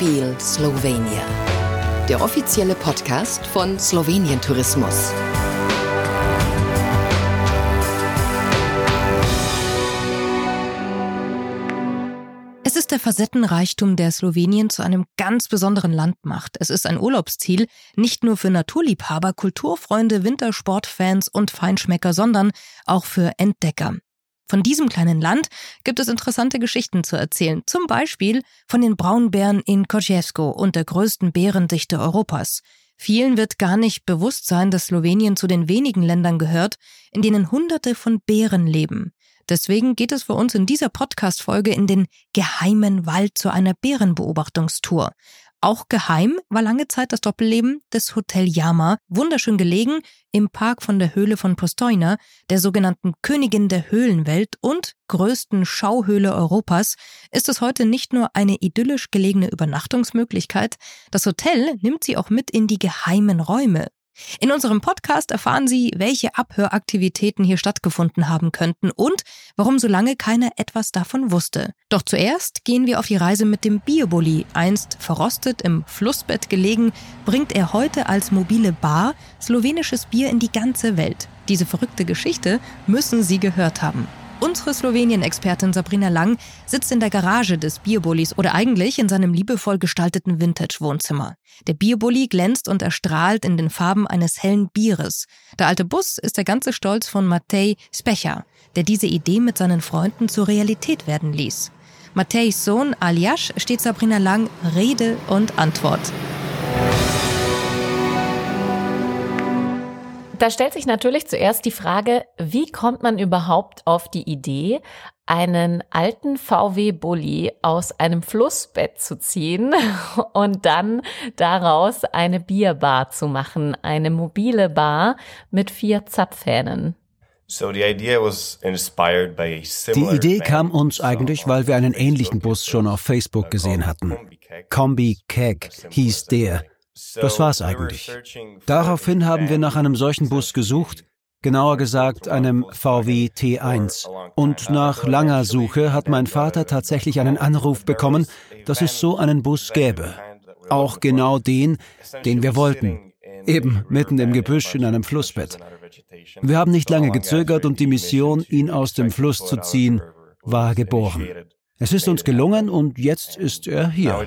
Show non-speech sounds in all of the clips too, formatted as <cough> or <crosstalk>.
Feel Slovenia. Der offizielle Podcast von Slowenien Tourismus. Es ist der Facettenreichtum, der Slowenien zu einem ganz besonderen Land macht. Es ist ein Urlaubsziel, nicht nur für Naturliebhaber, Kulturfreunde, Wintersportfans und Feinschmecker, sondern auch für Entdecker. Von diesem kleinen Land gibt es interessante Geschichten zu erzählen, zum Beispiel von den Braunbären in Kociewsko und der größten Bärendichte Europas. Vielen wird gar nicht bewusst sein, dass Slowenien zu den wenigen Ländern gehört, in denen Hunderte von Bären leben. Deswegen geht es für uns in dieser Podcast-Folge in den geheimen Wald zu einer Bärenbeobachtungstour. Auch geheim war lange Zeit das Doppelleben des Hotel Yama, wunderschön gelegen im Park von der Höhle von Postojna, der sogenannten Königin der Höhlenwelt und größten Schauhöhle Europas, ist es heute nicht nur eine idyllisch gelegene Übernachtungsmöglichkeit, das Hotel nimmt sie auch mit in die geheimen Räume. In unserem Podcast erfahren Sie, welche Abhöraktivitäten hier stattgefunden haben könnten und warum so lange keiner etwas davon wusste. Doch zuerst gehen wir auf die Reise mit dem Biobully. Einst verrostet im Flussbett gelegen, bringt er heute als mobile Bar slowenisches Bier in die ganze Welt. Diese verrückte Geschichte müssen Sie gehört haben. Unsere Slowenien-Expertin Sabrina Lang sitzt in der Garage des Bierbullis oder eigentlich in seinem liebevoll gestalteten Vintage-Wohnzimmer. Der Bierbully glänzt und erstrahlt in den Farben eines hellen Bieres. Der alte Bus ist der ganze Stolz von Matej Specha, der diese Idee mit seinen Freunden zur Realität werden ließ. Matejs Sohn Aliash steht Sabrina Lang Rede und Antwort. Da stellt sich natürlich zuerst die Frage, wie kommt man überhaupt auf die Idee, einen alten VW Bulli aus einem Flussbett zu ziehen <laughs> und dann daraus eine Bierbar zu machen, eine mobile Bar mit vier Zapfhähnen. Die Idee kam uns eigentlich, weil wir einen ähnlichen Bus schon auf Facebook gesehen hatten. Kombi Keg hieß der. Das war's eigentlich. Daraufhin haben wir nach einem solchen Bus gesucht, genauer gesagt einem VW T1. Und nach langer Suche hat mein Vater tatsächlich einen Anruf bekommen, dass es so einen Bus gäbe. Auch genau den, den wir wollten. Eben mitten im Gebüsch in einem Flussbett. Wir haben nicht lange gezögert und die Mission, ihn aus dem Fluss zu ziehen, war geboren. Es ist uns gelungen und jetzt ist er hier.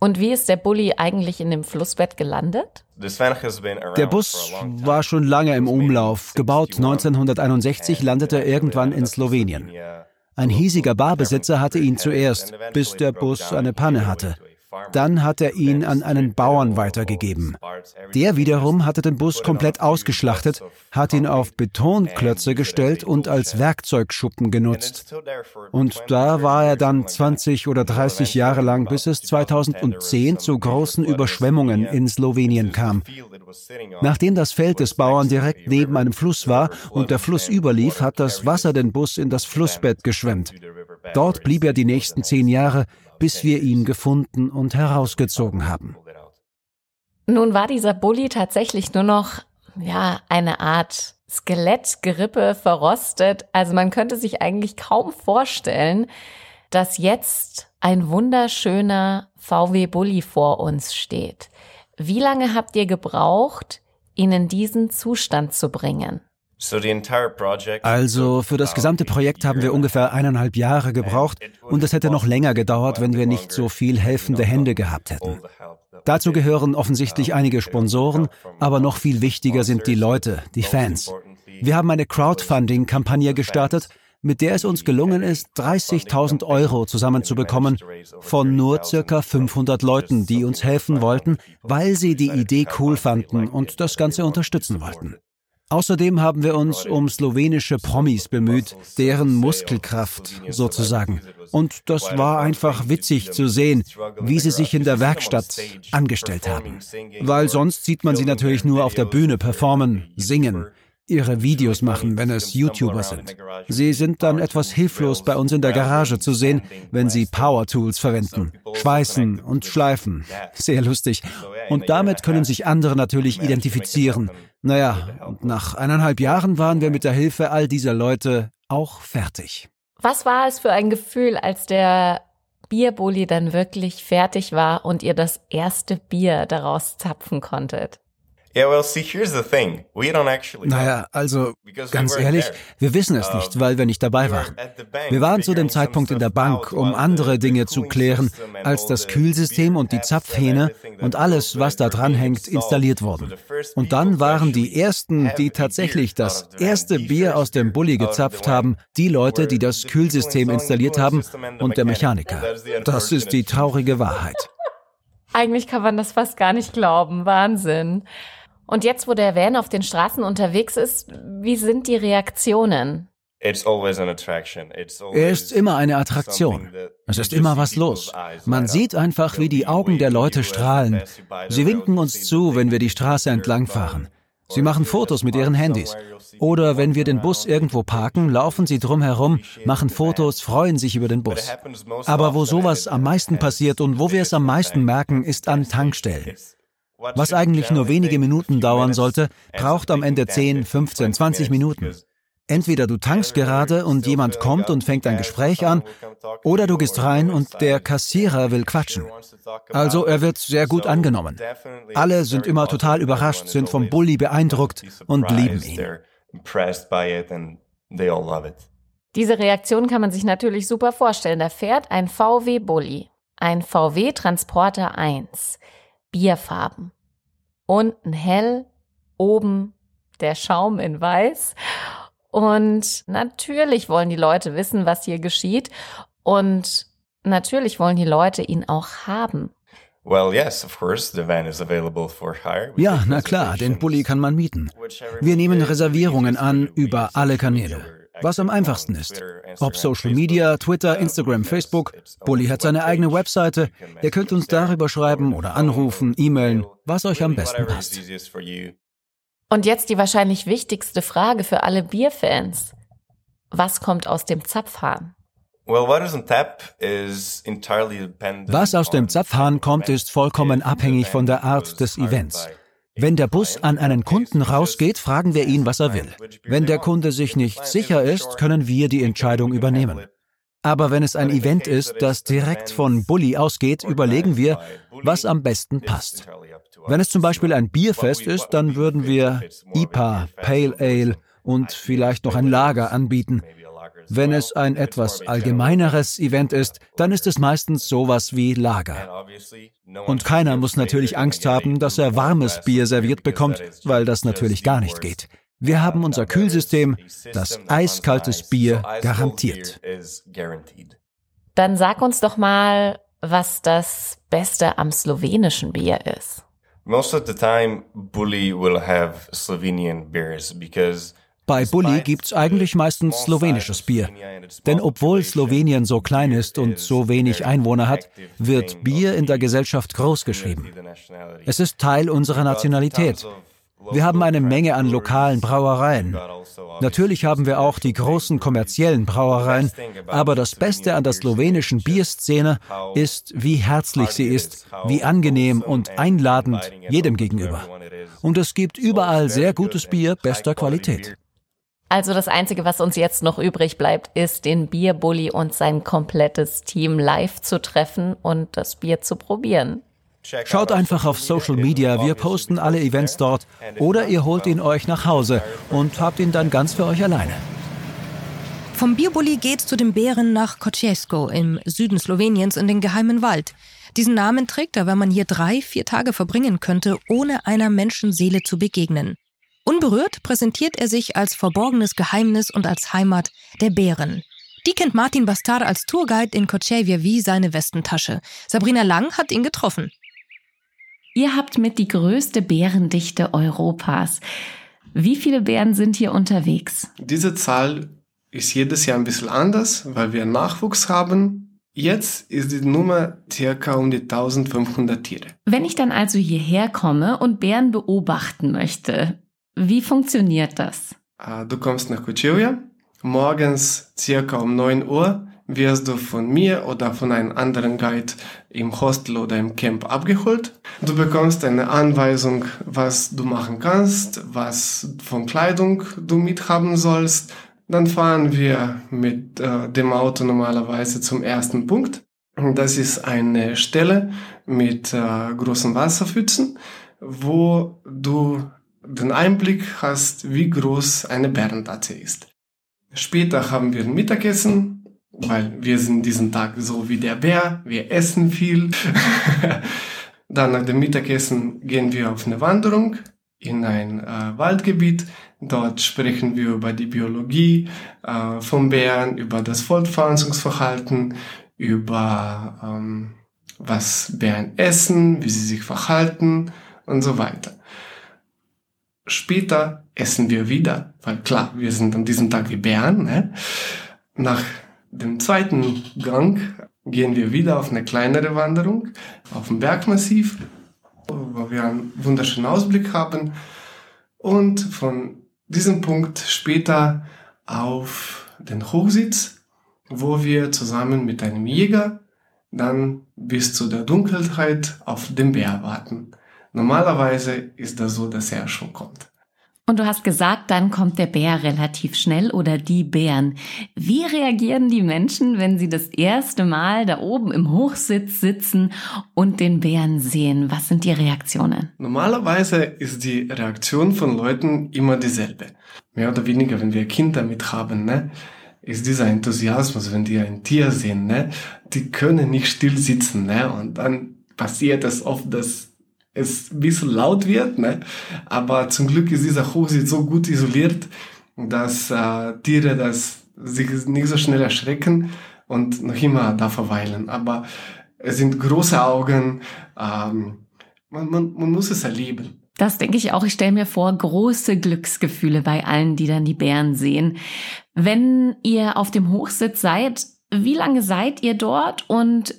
Und wie ist der Bulli eigentlich in dem Flussbett gelandet? Der Bus war schon lange im Umlauf. Gebaut 1961 landete er irgendwann in Slowenien. Ein hiesiger Barbesitzer hatte ihn zuerst, bis der Bus eine Panne hatte. Dann hat er ihn an einen Bauern weitergegeben. Der wiederum hatte den Bus komplett ausgeschlachtet, hat ihn auf Betonklötze gestellt und als Werkzeugschuppen genutzt. Und da war er dann 20 oder 30 Jahre lang, bis es 2010 zu großen Überschwemmungen in Slowenien kam. Nachdem das Feld des Bauern direkt neben einem Fluss war und der Fluss überlief, hat das Wasser den Bus in das Flussbett geschwemmt. Dort blieb er die nächsten zehn Jahre, bis wir ihn gefunden und herausgezogen haben. Nun war dieser Bulli tatsächlich nur noch, ja, eine Art Skelettgerippe verrostet. Also man könnte sich eigentlich kaum vorstellen, dass jetzt ein wunderschöner VW Bulli vor uns steht. Wie lange habt ihr gebraucht, ihn in diesen Zustand zu bringen? Also für das gesamte Projekt haben wir ungefähr eineinhalb Jahre gebraucht und es hätte noch länger gedauert, wenn wir nicht so viel helfende Hände gehabt hätten. Dazu gehören offensichtlich einige Sponsoren, aber noch viel wichtiger sind die Leute, die Fans. Wir haben eine Crowdfunding-Kampagne gestartet, mit der es uns gelungen ist, 30.000 Euro zusammenzubekommen von nur circa 500 Leuten, die uns helfen wollten, weil sie die Idee cool fanden und das Ganze unterstützen wollten. Außerdem haben wir uns um slowenische Promis bemüht, deren Muskelkraft sozusagen. Und das war einfach witzig zu sehen, wie sie sich in der Werkstatt angestellt haben. Weil sonst sieht man sie natürlich nur auf der Bühne performen, singen, ihre Videos machen, wenn es YouTuber sind. Sie sind dann etwas hilflos bei uns in der Garage zu sehen, wenn sie Power Tools verwenden, schweißen und schleifen. Sehr lustig. Und damit können sich andere natürlich identifizieren. Naja, und nach eineinhalb Jahren waren wir mit der Hilfe all dieser Leute auch fertig. Was war es für ein Gefühl, als der Bierbully dann wirklich fertig war und ihr das erste Bier daraus zapfen konntet? Naja, also ganz ehrlich, wir wissen es nicht, weil wir nicht dabei waren. Wir waren zu dem Zeitpunkt in der Bank, um andere Dinge zu klären, als das Kühlsystem und die Zapfhähne und alles, was da dran hängt, installiert wurden. Und dann waren die ersten, die tatsächlich das erste Bier aus dem Bulli gezapft haben, die Leute, die das Kühlsystem installiert haben und der Mechaniker. Das ist die traurige Wahrheit. Eigentlich kann man das fast gar nicht glauben. Wahnsinn. Und jetzt, wo der Van auf den Straßen unterwegs ist, wie sind die Reaktionen? Er ist immer eine Attraktion. Es ist immer was los. Man sieht einfach, wie die Augen der Leute strahlen. Sie winken uns zu, wenn wir die Straße entlang fahren. Sie machen Fotos mit ihren Handys. Oder wenn wir den Bus irgendwo parken, laufen sie drumherum, machen Fotos, freuen sich über den Bus. Aber wo sowas am meisten passiert und wo wir es am meisten merken, ist an Tankstellen. Was eigentlich nur wenige Minuten dauern sollte, braucht am Ende 10, 15, 20 Minuten. Entweder du tankst gerade und jemand kommt und fängt ein Gespräch an, oder du gehst rein und der Kassierer will quatschen. Also er wird sehr gut angenommen. Alle sind immer total überrascht, sind vom Bulli beeindruckt und lieben ihn. Diese Reaktion kann man sich natürlich super vorstellen. Da fährt ein VW Bulli, ein VW Transporter 1. Bierfarben. Unten hell, oben der Schaum in weiß. Und natürlich wollen die Leute wissen, was hier geschieht. Und natürlich wollen die Leute ihn auch haben. Ja, na klar, den Bulli kann man mieten. Wir nehmen Reservierungen an über alle Kanäle was am einfachsten ist. Ob Social Media, Twitter, Instagram, Facebook. Bully hat seine eigene Webseite. Ihr könnt uns darüber schreiben oder anrufen, e-mailen, was euch am besten passt. Und jetzt die wahrscheinlich wichtigste Frage für alle Bierfans. Was kommt aus dem Zapfhahn? Was aus dem Zapfhahn kommt, ist vollkommen abhängig von der Art des Events. Wenn der Bus an einen Kunden rausgeht, fragen wir ihn, was er will. Wenn der Kunde sich nicht sicher ist, können wir die Entscheidung übernehmen. Aber wenn es ein Event ist, das direkt von Bully ausgeht, überlegen wir, was am besten passt. Wenn es zum Beispiel ein Bierfest ist, dann würden wir IPA, Pale Ale und vielleicht noch ein Lager anbieten. Wenn es ein etwas allgemeineres Event ist, dann ist es meistens sowas wie Lager. Und keiner muss natürlich Angst haben, dass er warmes Bier serviert bekommt, weil das natürlich gar nicht geht. Wir haben unser Kühlsystem, das eiskaltes Bier garantiert. Dann sag uns doch mal, was das Beste am slowenischen Bier ist. Most of the time, Bully will have Slovenian beers because bei Bulli gibt's eigentlich meistens slowenisches Bier. Denn obwohl Slowenien so klein ist und so wenig Einwohner hat, wird Bier in der Gesellschaft großgeschrieben. Es ist Teil unserer Nationalität. Wir haben eine Menge an lokalen Brauereien. Natürlich haben wir auch die großen kommerziellen Brauereien, aber das Beste an der slowenischen Bierszene ist, wie herzlich sie ist, wie angenehm und einladend jedem gegenüber. Und es gibt überall sehr gutes Bier bester Qualität. Also das Einzige, was uns jetzt noch übrig bleibt, ist, den Bierbully und sein komplettes Team live zu treffen und das Bier zu probieren. Schaut einfach auf Social Media, wir posten alle Events dort oder ihr holt ihn euch nach Hause und habt ihn dann ganz für euch alleine. Vom Bierbully geht's zu den Bären nach Kociejsko im Süden Sloweniens in den geheimen Wald. Diesen Namen trägt er, weil man hier drei, vier Tage verbringen könnte, ohne einer Menschenseele zu begegnen. Unberührt präsentiert er sich als verborgenes Geheimnis und als Heimat der Bären. Die kennt Martin Bastar als Tourguide in Kochevia wie seine Westentasche. Sabrina Lang hat ihn getroffen. Ihr habt mit die größte Bärendichte Europas. Wie viele Bären sind hier unterwegs? Diese Zahl ist jedes Jahr ein bisschen anders, weil wir Nachwuchs haben. Jetzt ist die Nummer circa um die 1500 Tiere. Wenn ich dann also hierher komme und Bären beobachten möchte, wie funktioniert das? Ah, du kommst nach Kuchilja. Morgens circa um 9 Uhr wirst du von mir oder von einem anderen Guide im Hostel oder im Camp abgeholt. Du bekommst eine Anweisung, was du machen kannst, was von Kleidung du mithaben sollst. Dann fahren wir mit äh, dem Auto normalerweise zum ersten Punkt. Das ist eine Stelle mit äh, großen Wasserpfützen, wo du den Einblick hast, wie groß eine Bärentatze ist. Später haben wir ein Mittagessen, weil wir sind diesen Tag so wie der Bär, wir essen viel. <laughs> Dann nach dem Mittagessen gehen wir auf eine Wanderung in ein äh, Waldgebiet. Dort sprechen wir über die Biologie äh, von Bären, über das Fortpflanzungsverhalten, über ähm, was Bären essen, wie sie sich verhalten und so weiter. Später essen wir wieder, weil klar, wir sind an diesem Tag wie Bären. Ne? Nach dem zweiten Gang gehen wir wieder auf eine kleinere Wanderung auf dem Bergmassiv, wo wir einen wunderschönen Ausblick haben und von diesem Punkt später auf den Hochsitz, wo wir zusammen mit einem Jäger dann bis zu der Dunkelheit auf den Bär warten. Normalerweise ist das so, dass er schon kommt. Und du hast gesagt, dann kommt der Bär relativ schnell oder die Bären. Wie reagieren die Menschen, wenn sie das erste Mal da oben im Hochsitz sitzen und den Bären sehen? Was sind die Reaktionen? Normalerweise ist die Reaktion von Leuten immer dieselbe. Mehr oder weniger, wenn wir Kinder mit haben, ne? ist dieser Enthusiasmus, wenn die ein Tier sehen, ne? die können nicht still sitzen. Ne? Und dann passiert es oft, dass es ein bisschen laut wird, ne? aber zum Glück ist dieser Hochsitz so gut isoliert, dass äh, Tiere das sich nicht so schnell erschrecken und noch immer da verweilen. Aber es sind große Augen, ähm, man, man, man muss es erleben. Das denke ich auch. Ich stelle mir vor, große Glücksgefühle bei allen, die dann die Bären sehen. Wenn ihr auf dem Hochsitz seid, wie lange seid ihr dort und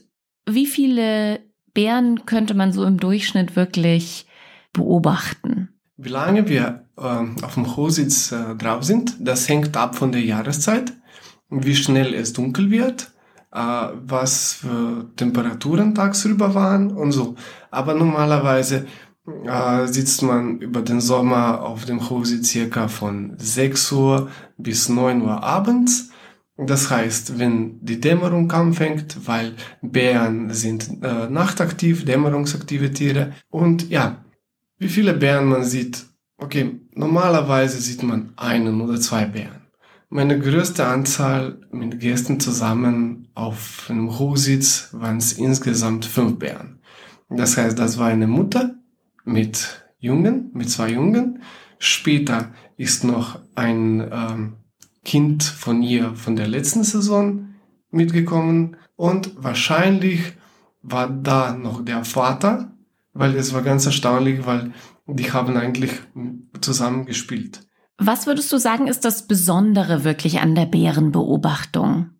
wie viele Bären könnte man so im Durchschnitt wirklich beobachten? Wie lange wir äh, auf dem Hochsitz äh, drauf sind, das hängt ab von der Jahreszeit, wie schnell es dunkel wird, äh, was für Temperaturen tagsüber waren und so. Aber normalerweise äh, sitzt man über den Sommer auf dem Hochsitz circa von 6 Uhr bis 9 Uhr abends das heißt, wenn die Dämmerung anfängt, weil Bären sind äh, nachtaktiv, dämmerungsaktive Tiere. Und ja, wie viele Bären man sieht, okay, normalerweise sieht man einen oder zwei Bären. Meine größte Anzahl mit Gästen zusammen auf einem Hochsitz waren es insgesamt fünf Bären. Das heißt, das war eine Mutter mit Jungen, mit zwei Jungen. Später ist noch ein ähm, Kind von ihr von der letzten Saison mitgekommen und wahrscheinlich war da noch der Vater, weil es war ganz erstaunlich, weil die haben eigentlich zusammen gespielt. Was würdest du sagen, ist das Besondere wirklich an der Bärenbeobachtung?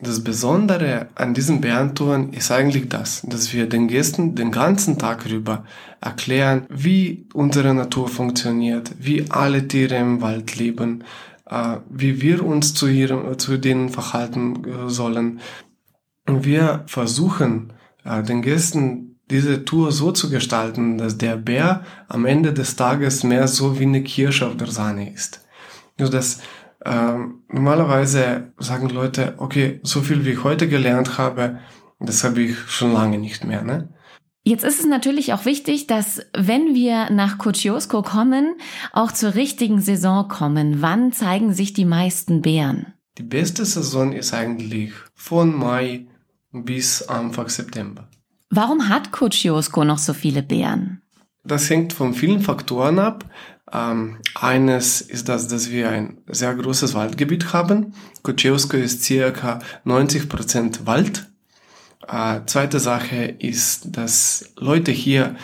Das Besondere an diesen Bärentouren ist eigentlich das, dass wir den Gästen den ganzen Tag über erklären, wie unsere Natur funktioniert, wie alle Tiere im Wald leben, wie wir uns zu, ihrem, zu denen verhalten äh, sollen. Und wir versuchen, äh, den Gästen diese Tour so zu gestalten, dass der Bär am Ende des Tages mehr so wie eine Kirsche auf der Sahne ist. Nur dass äh, normalerweise sagen Leute, okay, so viel wie ich heute gelernt habe, das habe ich schon lange nicht mehr. Ne? Jetzt ist es natürlich auch wichtig, dass wenn wir nach Kotiosko kommen, auch zur richtigen Saison kommen. Wann zeigen sich die meisten Bären? Die beste Saison ist eigentlich von Mai bis Anfang September. Warum hat Kotiosko noch so viele Bären? Das hängt von vielen Faktoren ab. Ähm, eines ist das, dass wir ein sehr großes Waldgebiet haben. Kotiosko ist circa 90 Prozent Wald äh, zweite Sache ist, dass Leute hier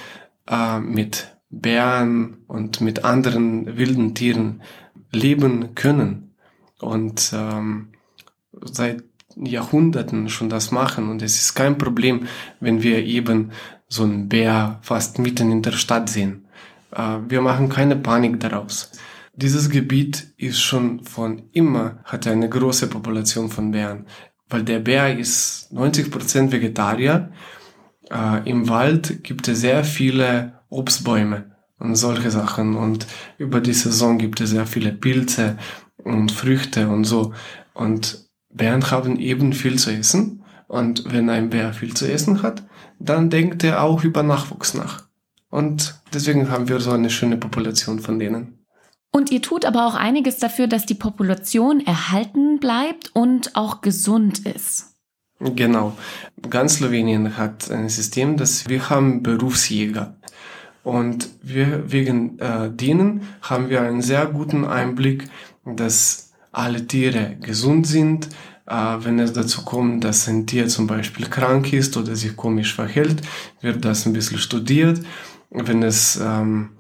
äh, mit Bären und mit anderen wilden Tieren leben können und ähm, seit Jahrhunderten schon das machen und es ist kein Problem, wenn wir eben so einen Bär fast mitten in der Stadt sehen. Äh, wir machen keine Panik daraus. Dieses Gebiet ist schon von immer, hat eine große Population von Bären weil der Bär ist 90% Vegetarier. Äh, Im Wald gibt es sehr viele Obstbäume und solche Sachen und über die Saison gibt es sehr viele Pilze und Früchte und so. Und Bären haben eben viel zu essen Und wenn ein Bär viel zu essen hat, dann denkt er auch über Nachwuchs nach. Und deswegen haben wir so eine schöne Population von denen. Und ihr tut aber auch einiges dafür, dass die Population erhalten bleibt und auch gesund ist. Genau. Ganz Slowenien hat ein System, dass wir haben Berufsjäger. Und wir, wegen äh, denen haben wir einen sehr guten Einblick, dass alle Tiere gesund sind. Äh, wenn es dazu kommt, dass ein Tier zum Beispiel krank ist oder sich komisch verhält, wird das ein bisschen studiert. Wenn es ähm,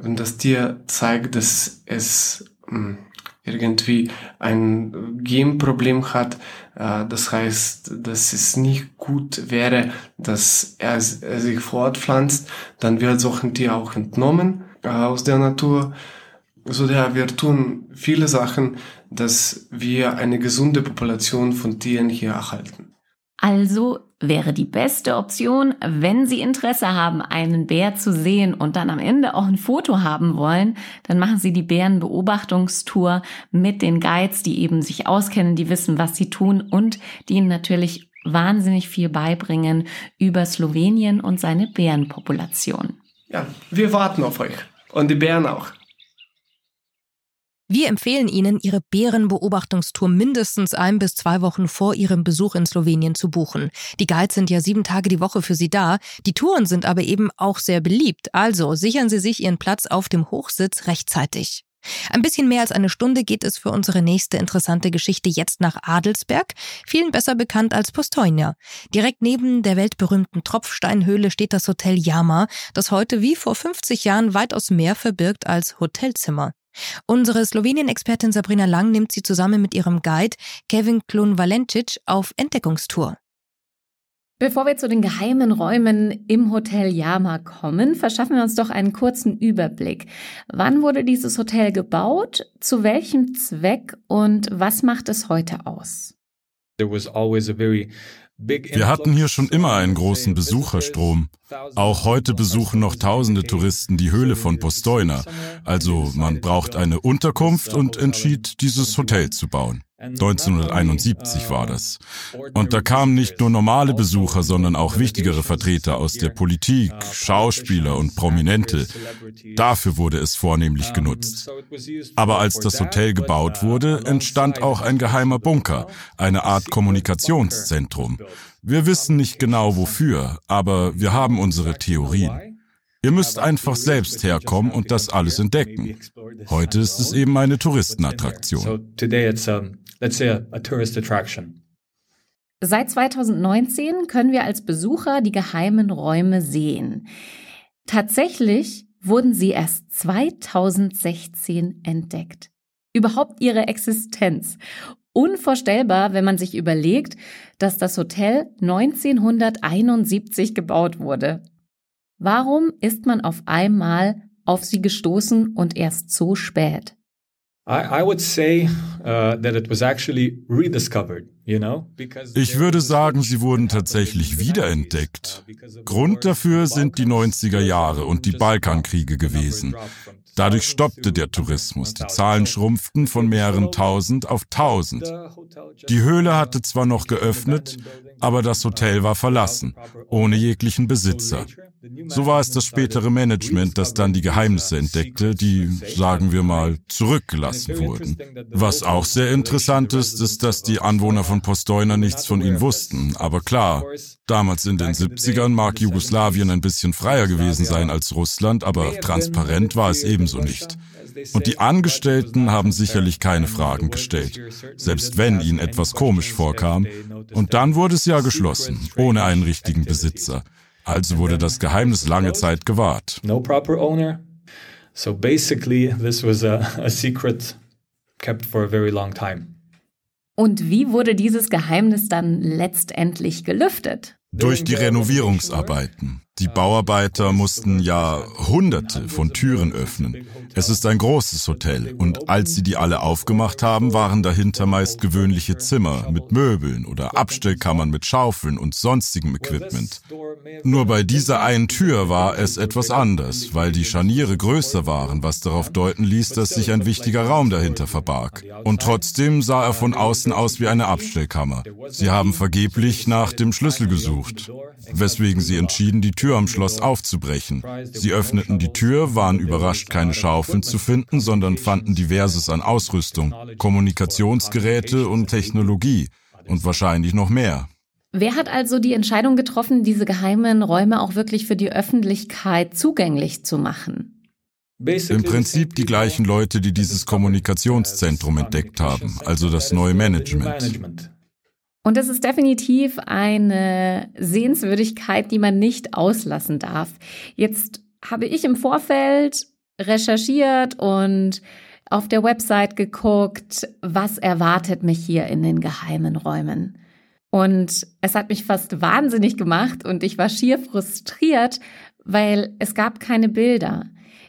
wenn das Tier zeigt, dass es hm, irgendwie ein Genproblem hat, äh, das heißt, dass es nicht gut wäre, dass er, sich fortpflanzt, dann wird so ein Tier auch entnommen äh, aus der Natur. So daher wir tun viele Sachen, dass wir eine gesunde Population von Tieren hier erhalten. Also wäre die beste Option, wenn Sie Interesse haben, einen Bär zu sehen und dann am Ende auch ein Foto haben wollen, dann machen Sie die Bärenbeobachtungstour mit den Guides, die eben sich auskennen, die wissen, was sie tun und die Ihnen natürlich wahnsinnig viel beibringen über Slowenien und seine Bärenpopulation. Ja, wir warten auf euch und die Bären auch. Wir empfehlen Ihnen, Ihre Bärenbeobachtungstour mindestens ein bis zwei Wochen vor Ihrem Besuch in Slowenien zu buchen. Die Guides sind ja sieben Tage die Woche für Sie da. Die Touren sind aber eben auch sehr beliebt. Also sichern Sie sich Ihren Platz auf dem Hochsitz rechtzeitig. Ein bisschen mehr als eine Stunde geht es für unsere nächste interessante Geschichte jetzt nach Adelsberg, vielen besser bekannt als Postojna. Direkt neben der weltberühmten Tropfsteinhöhle steht das Hotel Jama, das heute wie vor 50 Jahren weitaus mehr verbirgt als Hotelzimmer. Unsere Slowenien-Expertin Sabrina Lang nimmt sie zusammen mit ihrem Guide Kevin Klun-Valencic auf Entdeckungstour. Bevor wir zu den geheimen Räumen im Hotel Yama kommen, verschaffen wir uns doch einen kurzen Überblick. Wann wurde dieses Hotel gebaut? Zu welchem Zweck? Und was macht es heute aus? There was always a very wir hatten hier schon immer einen großen Besucherstrom. Auch heute besuchen noch tausende Touristen die Höhle von Postojna. Also man braucht eine Unterkunft und entschied, dieses Hotel zu bauen. 1971 war das. Und da kamen nicht nur normale Besucher, sondern auch wichtigere Vertreter aus der Politik, Schauspieler und Prominente. Dafür wurde es vornehmlich genutzt. Aber als das Hotel gebaut wurde, entstand auch ein geheimer Bunker, eine Art Kommunikationszentrum. Wir wissen nicht genau wofür, aber wir haben unsere Theorien. Ihr müsst einfach selbst herkommen und das alles entdecken. Heute ist es eben eine Touristenattraktion. Seit 2019 können wir als Besucher die geheimen Räume sehen. Tatsächlich wurden sie erst 2016 entdeckt. Überhaupt ihre Existenz. Unvorstellbar, wenn man sich überlegt, dass das Hotel 1971 gebaut wurde. Warum ist man auf einmal auf sie gestoßen und erst so spät? Uh. Ich würde sagen, sie wurden tatsächlich wiederentdeckt. Grund dafür sind die 90er Jahre und die Balkankriege gewesen. Dadurch stoppte der Tourismus. Die Zahlen schrumpften von mehreren tausend auf tausend. Die Höhle hatte zwar noch geöffnet, aber das Hotel war verlassen, ohne jeglichen Besitzer. So war es das spätere Management, das dann die Geheimnisse entdeckte, die, sagen wir mal, zurückgelassen wurden. Was auch sehr interessant ist, ist, dass die Anwohner von Postojna nichts von ihnen wussten. Aber klar, damals in den 70ern mag Jugoslawien ein bisschen freier gewesen sein als Russland, aber transparent war es ebenso nicht. Und die Angestellten haben sicherlich keine Fragen gestellt, selbst wenn ihnen etwas komisch vorkam. Und dann wurde es ja geschlossen, ohne einen richtigen Besitzer. Also wurde das Geheimnis lange Zeit gewahrt. No proper owner. So basically this was a, a secret kept for a very long time. Und wie wurde dieses Geheimnis dann letztendlich gelüftet? Durch die Renovierungsarbeiten. Die Bauarbeiter mussten ja hunderte von Türen öffnen. Es ist ein großes Hotel und als sie die alle aufgemacht haben, waren dahinter meist gewöhnliche Zimmer mit Möbeln oder Abstellkammern mit Schaufeln und sonstigem Equipment. Nur bei dieser einen Tür war es etwas anders, weil die Scharniere größer waren, was darauf deuten ließ, dass sich ein wichtiger Raum dahinter verbarg. Und trotzdem sah er von außen aus wie eine Abstellkammer. Sie haben vergeblich nach dem Schlüssel gesucht, weswegen sie entschieden, die Tür Tür am Schloss aufzubrechen. Sie öffneten die Tür, waren überrascht, keine Schaufeln zu finden, sondern fanden diverses an Ausrüstung, Kommunikationsgeräte und Technologie und wahrscheinlich noch mehr. Wer hat also die Entscheidung getroffen, diese geheimen Räume auch wirklich für die Öffentlichkeit zugänglich zu machen? Im Prinzip die gleichen Leute, die dieses Kommunikationszentrum entdeckt haben, also das neue Management. Und es ist definitiv eine Sehenswürdigkeit, die man nicht auslassen darf. Jetzt habe ich im Vorfeld recherchiert und auf der Website geguckt, was erwartet mich hier in den geheimen Räumen. Und es hat mich fast wahnsinnig gemacht und ich war schier frustriert, weil es gab keine Bilder.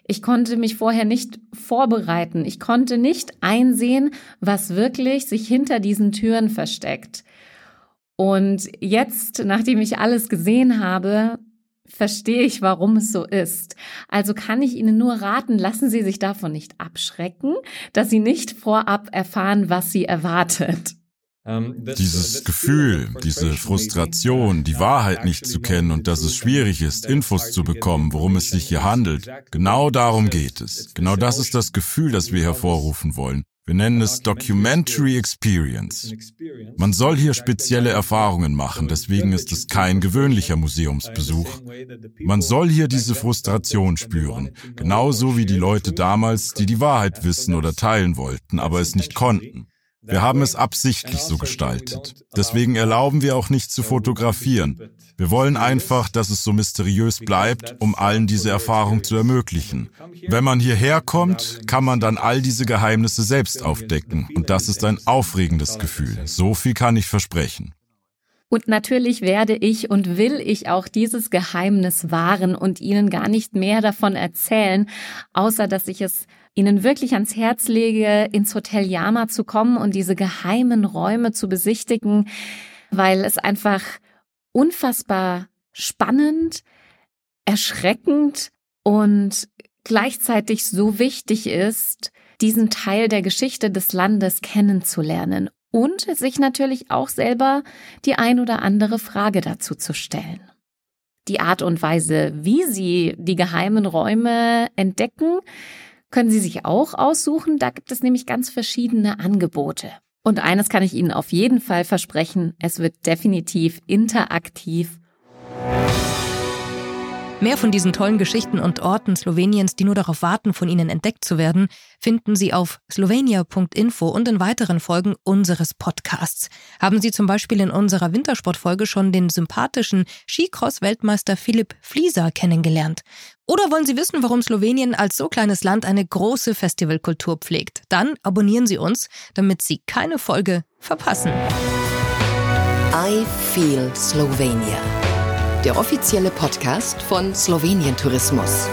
Ich konnte mich vorher nicht vorbereiten. Ich konnte nicht einsehen, was wirklich sich hinter diesen Türen versteckt. Und jetzt, nachdem ich alles gesehen habe, verstehe ich, warum es so ist. Also kann ich Ihnen nur raten, lassen Sie sich davon nicht abschrecken, dass Sie nicht vorab erfahren, was Sie erwartet. Dieses Gefühl, diese Frustration, die Wahrheit nicht zu kennen und dass es schwierig ist, Infos zu bekommen, worum es sich hier handelt, genau darum geht es. Genau das ist das Gefühl, das wir hervorrufen wollen. Wir nennen es Documentary Experience. Man soll hier spezielle Erfahrungen machen, deswegen ist es kein gewöhnlicher Museumsbesuch. Man soll hier diese Frustration spüren, genauso wie die Leute damals, die die Wahrheit wissen oder teilen wollten, aber es nicht konnten. Wir haben es absichtlich so gestaltet. Deswegen erlauben wir auch nicht zu fotografieren. Wir wollen einfach, dass es so mysteriös bleibt, um allen diese Erfahrung zu ermöglichen. Wenn man hierher kommt, kann man dann all diese Geheimnisse selbst aufdecken. Und das ist ein aufregendes Gefühl. So viel kann ich versprechen. Und natürlich werde ich und will ich auch dieses Geheimnis wahren und Ihnen gar nicht mehr davon erzählen, außer dass ich es Ihnen wirklich ans Herz lege, ins Hotel Yama zu kommen und diese geheimen Räume zu besichtigen, weil es einfach unfassbar spannend, erschreckend und gleichzeitig so wichtig ist, diesen Teil der Geschichte des Landes kennenzulernen und sich natürlich auch selber die ein oder andere Frage dazu zu stellen. Die Art und Weise, wie Sie die geheimen Räume entdecken, können Sie sich auch aussuchen. Da gibt es nämlich ganz verschiedene Angebote. Und eines kann ich Ihnen auf jeden Fall versprechen, es wird definitiv interaktiv Mehr von diesen tollen Geschichten und Orten Sloweniens, die nur darauf warten, von Ihnen entdeckt zu werden, finden Sie auf slovenia.info und in weiteren Folgen unseres Podcasts. Haben Sie zum Beispiel in unserer Wintersportfolge schon den sympathischen Skicross-Weltmeister Philipp Flieser kennengelernt? Oder wollen Sie wissen, warum Slowenien als so kleines Land eine große Festivalkultur pflegt? Dann abonnieren Sie uns, damit Sie keine Folge verpassen. I Feel Slovenia der offizielle Podcast von Slowenien Tourismus.